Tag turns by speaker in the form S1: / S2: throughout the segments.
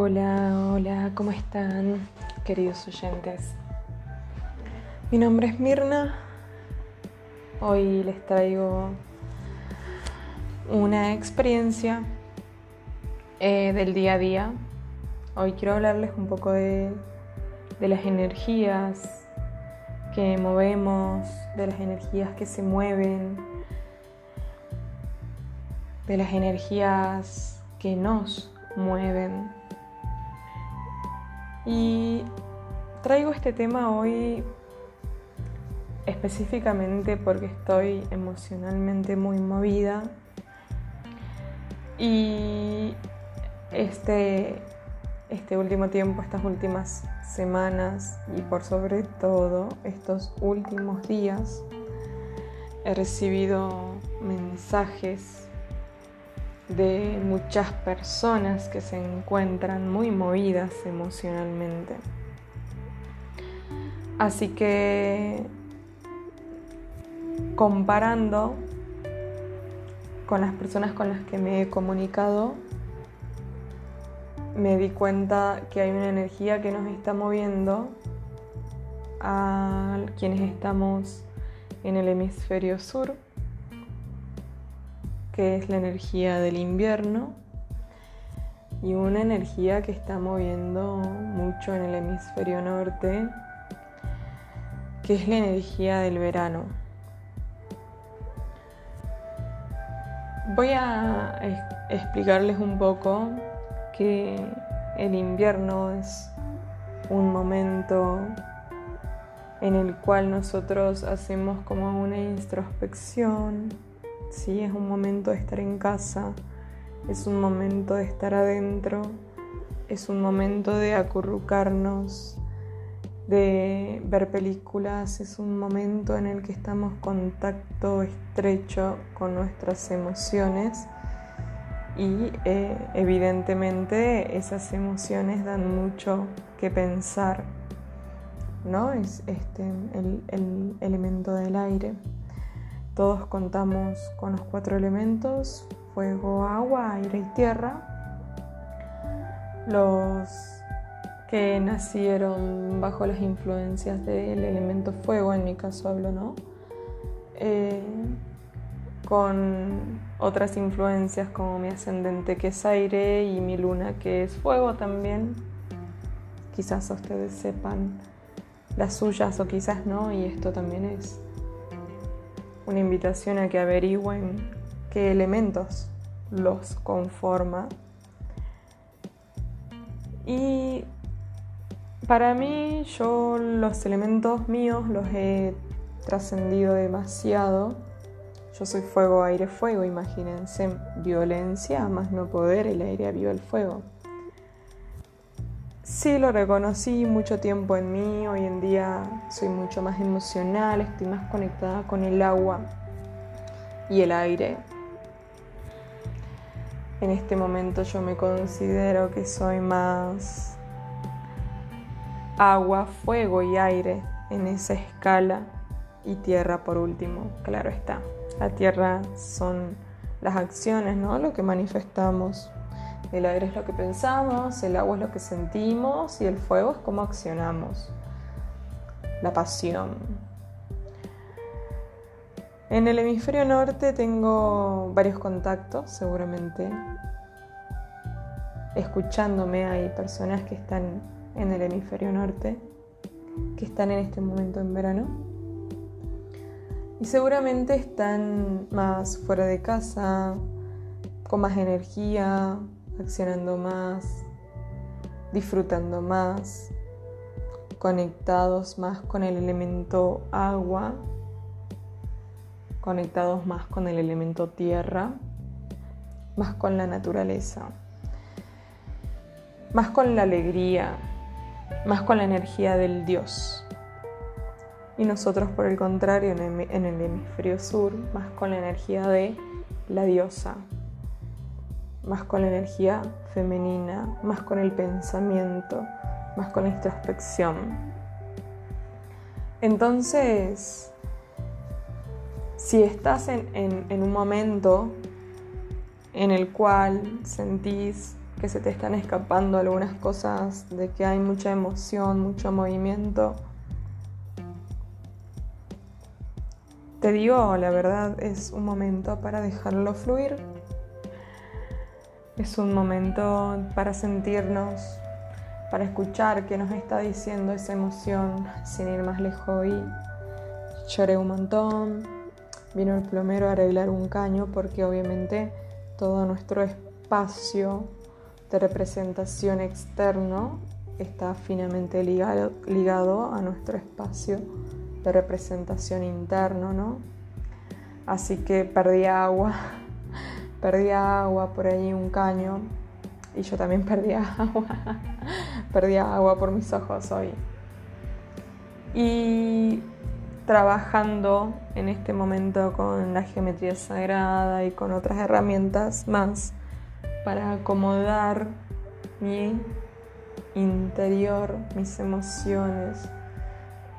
S1: Hola, hola, ¿cómo están, queridos oyentes? Mi nombre es Mirna. Hoy les traigo una experiencia eh, del día a día. Hoy quiero hablarles un poco de, de las energías que movemos, de las energías que se mueven, de las energías que nos mueven. Y traigo este tema hoy específicamente porque estoy emocionalmente muy movida. Y este, este último tiempo, estas últimas semanas y por sobre todo estos últimos días he recibido mensajes de muchas personas que se encuentran muy movidas emocionalmente. Así que comparando con las personas con las que me he comunicado, me di cuenta que hay una energía que nos está moviendo a quienes estamos en el hemisferio sur que es la energía del invierno y una energía que está moviendo mucho en el hemisferio norte, que es la energía del verano. Voy a explicarles un poco que el invierno es un momento en el cual nosotros hacemos como una introspección ¿sí? Es un momento de estar en casa, es un momento de estar adentro, es un momento de acurrucarnos, de ver películas, es un momento en el que estamos en contacto estrecho con nuestras emociones y eh, evidentemente esas emociones dan mucho que pensar, ¿no? Es este, el elemento del aire. Todos contamos con los cuatro elementos, fuego, agua, aire y tierra. Los que nacieron bajo las influencias del elemento fuego, en mi caso hablo, ¿no? Eh, con otras influencias como mi ascendente que es aire y mi luna que es fuego también. Quizás ustedes sepan las suyas o quizás no, y esto también es una invitación a que averigüen qué elementos los conforma. Y para mí yo los elementos míos los he trascendido demasiado. Yo soy fuego, aire, fuego, imagínense, violencia, más no poder, el aire aviva el fuego. Sí, lo reconocí mucho tiempo en mí, hoy en día soy mucho más emocional, estoy más conectada con el agua y el aire. En este momento yo me considero que soy más agua, fuego y aire en esa escala y tierra por último, claro está. La tierra son las acciones, ¿no? Lo que manifestamos el aire es lo que pensamos, el agua es lo que sentimos y el fuego es cómo accionamos. La pasión. En el hemisferio norte tengo varios contactos, seguramente. Escuchándome hay personas que están en el hemisferio norte, que están en este momento en verano. Y seguramente están más fuera de casa, con más energía, accionando más, disfrutando más, conectados más con el elemento agua, conectados más con el elemento tierra, más con la naturaleza, más con la alegría, más con la energía del Dios. Y nosotros, por el contrario, en el, hemisferio sur, más con la energía de la diosa, más con la energía femenina, más con el pensamiento, más con la introspección. Entonces, si estás en, un momento en el cual sentís que se te están escapando algunas cosas, de que hay mucha emoción, mucho movimiento. Te digo, la verdad es un momento para dejarlo fluir. Es un momento para sentirnos, para escuchar qué nos está diciendo esa emoción, sin ir más lejos hoy. Lloré un montón, vino el plomero a arreglar un caño porque obviamente todo nuestro espacio de representación externo está finamente ligado, ligado a nuestro espacio de representación interno, ¿no? Así que perdí agua, perdí agua por ahí un caño y yo también perdí agua, perdí agua por mis ojos hoy. Y trabajando en este momento con la geometría sagrada y con otras herramientas más para acomodar mi interior, mis emociones,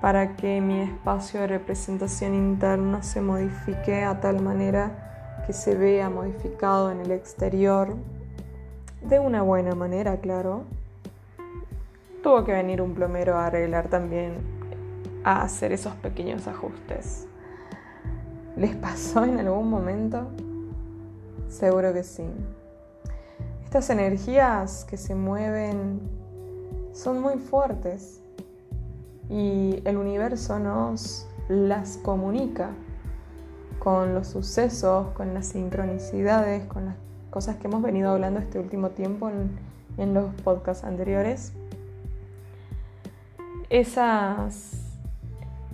S1: para que mi espacio de representación interno se modifique a tal manera que se vea modificado en el exterior, de una buena manera, claro. Tuvo que venir un plomero a arreglar también, a hacer esos pequeños ajustes. ¿Les pasó en algún momento? Seguro que sí. Estas energías que se mueven son muy fuertes y el universo nos las comunica con los sucesos, con las sincronicidades, con las cosas que hemos venido hablando este último tiempo en, los podcasts anteriores. Esas,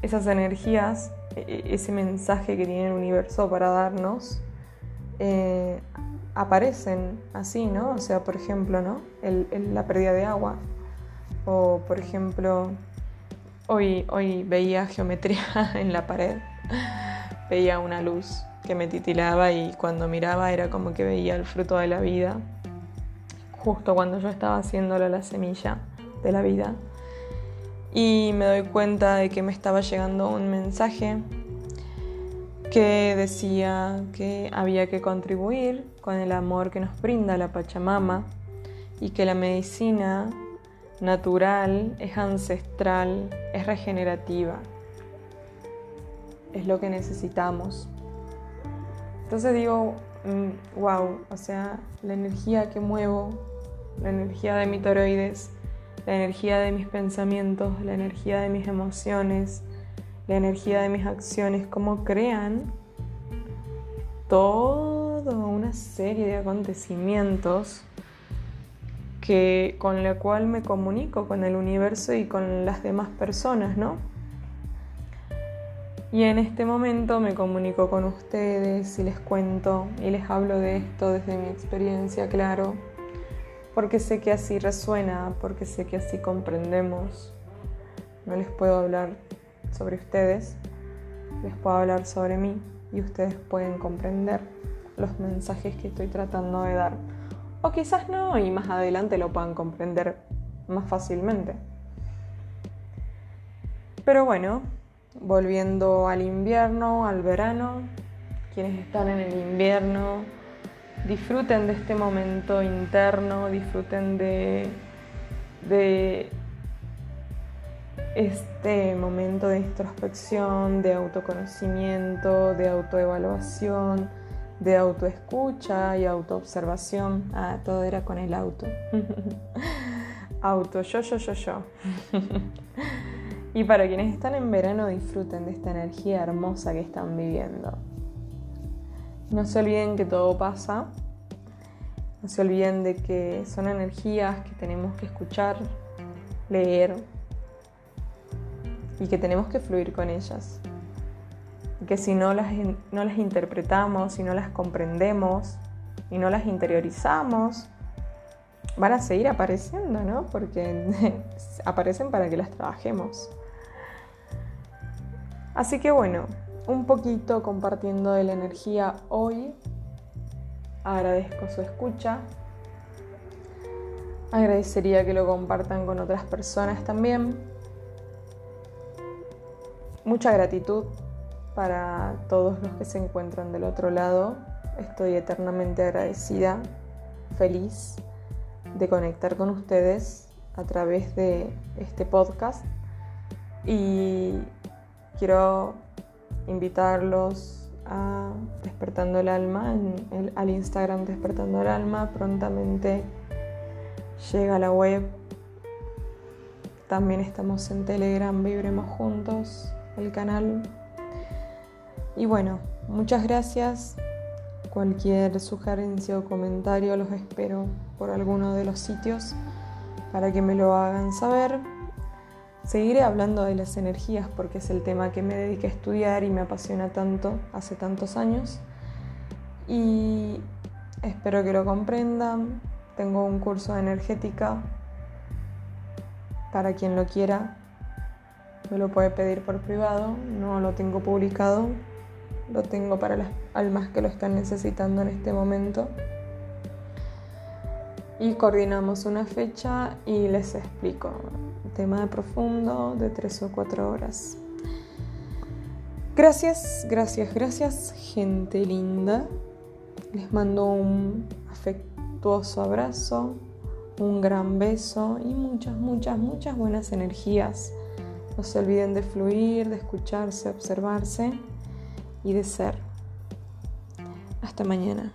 S1: esas energías, e, e, ese mensaje que tiene el universo para darnos, eh, aparecen así, ¿no? O sea, por ejemplo, ¿no? la pérdida de agua. O, por ejemplo, Hoy, hoy veía geometría en la pared, veía una luz que me titilaba y cuando miraba era como que veía el fruto de la vida, justo cuando yo estaba haciéndolo la semilla de la vida. Y me doy cuenta de que me estaba llegando un mensaje que decía que había que contribuir con el amor que nos brinda la Pachamama y que la medicina natural, es ancestral, es regenerativa. Es lo que necesitamos. Entonces digo, wow, mm, o sea, la energía que muevo, la energía de mi toroides, la energía de mis pensamientos, la energía de mis emociones, la energía de mis acciones, cómo crean toda una serie de acontecimientos que, con la cual me comunico con el universo y con las demás personas, ¿no? Y en este momento me comunico con ustedes y les cuento y les hablo de esto desde mi experiencia, claro, porque sé que así resuena, porque sé que así comprendemos. No les puedo hablar sobre ustedes, les puedo hablar sobre mí y ustedes pueden comprender los mensajes que estoy tratando de dar. O quizás no y más adelante lo puedan comprender más fácilmente. Pero bueno, volviendo al invierno, al verano, quienes están en el invierno, disfruten de este momento interno, disfruten de, este momento de introspección, de autoconocimiento, de autoevaluación de autoescucha y autoobservación. Ah, todo era con el auto. auto, yo, yo, yo, yo. y para quienes están en verano, disfruten de esta energía hermosa que están viviendo. No se olviden que todo pasa. No se olviden de que son energías que tenemos que escuchar, leer y que tenemos que fluir con ellas que si no las, no las interpretamos, si no las comprendemos y no las interiorizamos, van a seguir apareciendo, ¿no? Porque aparecen para que las trabajemos. Así que bueno, un poquito compartiendo de la energía hoy. Agradezco su escucha. Agradecería que lo compartan con otras personas también. Mucha gratitud para todos los que se encuentran del otro lado. Estoy eternamente agradecida, feliz de conectar con ustedes a través de este podcast y quiero invitarlos a Despertando el Alma, en al Instagram Despertando el Alma. Prontamente llega a la web. También estamos en Telegram, Vibremos Juntos, el canal. Y bueno, muchas gracias. Cualquier sugerencia o comentario los espero por alguno de los sitios para que me lo hagan saber. Seguiré hablando de las energías porque es el tema que me dediqué a estudiar y me apasiona tanto hace tantos años. Y espero que lo comprendan. Tengo un curso de energética para quien lo quiera. Me lo puede pedir por privado, no lo tengo publicado. Lo tengo para las almas que lo están necesitando en este momento y coordinamos una fecha y les explico. Tema de profundo de tres o cuatro horas. Gracias, gracias, gracias, gente linda. Les mando un afectuoso abrazo, un gran beso y muchas, muchas, muchas buenas energías. No se olviden de fluir, de escucharse, observarse y de ser. Hasta mañana.